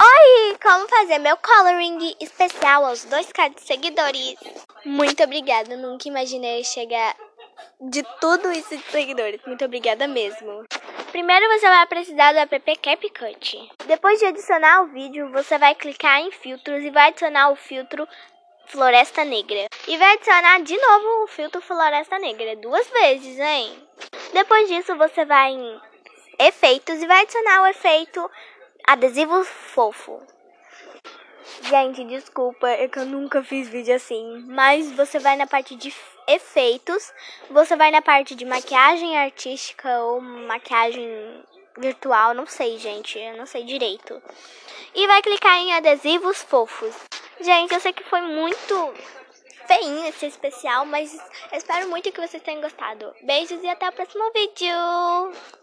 Oi, como fazer meu coloring especial aos 2k de seguidores? Muito obrigada, nunca imaginei chegar de tudo isso de seguidores. Muito obrigada mesmo. Primeiro você vai precisar do app CapCut. Depois de adicionar o vídeo, você vai clicar em filtros e vai adicionar o filtro Floresta Negra. E vai adicionar de novo o filtro Floresta Negra, duas vezes, hein? Depois disso, você vai em efeitos e vai adicionar o efeito adesivo fofo. Gente, desculpa, é que eu nunca fiz vídeo assim. Mas você vai na parte de efeitos, você vai na parte de maquiagem artística ou maquiagem virtual, não sei, gente, eu não sei direito. E vai clicar em adesivos fofos. Gente, eu sei que foi muito feinho esse especial, mas espero muito que vocês tenham gostado. Beijos e até o próximo vídeo!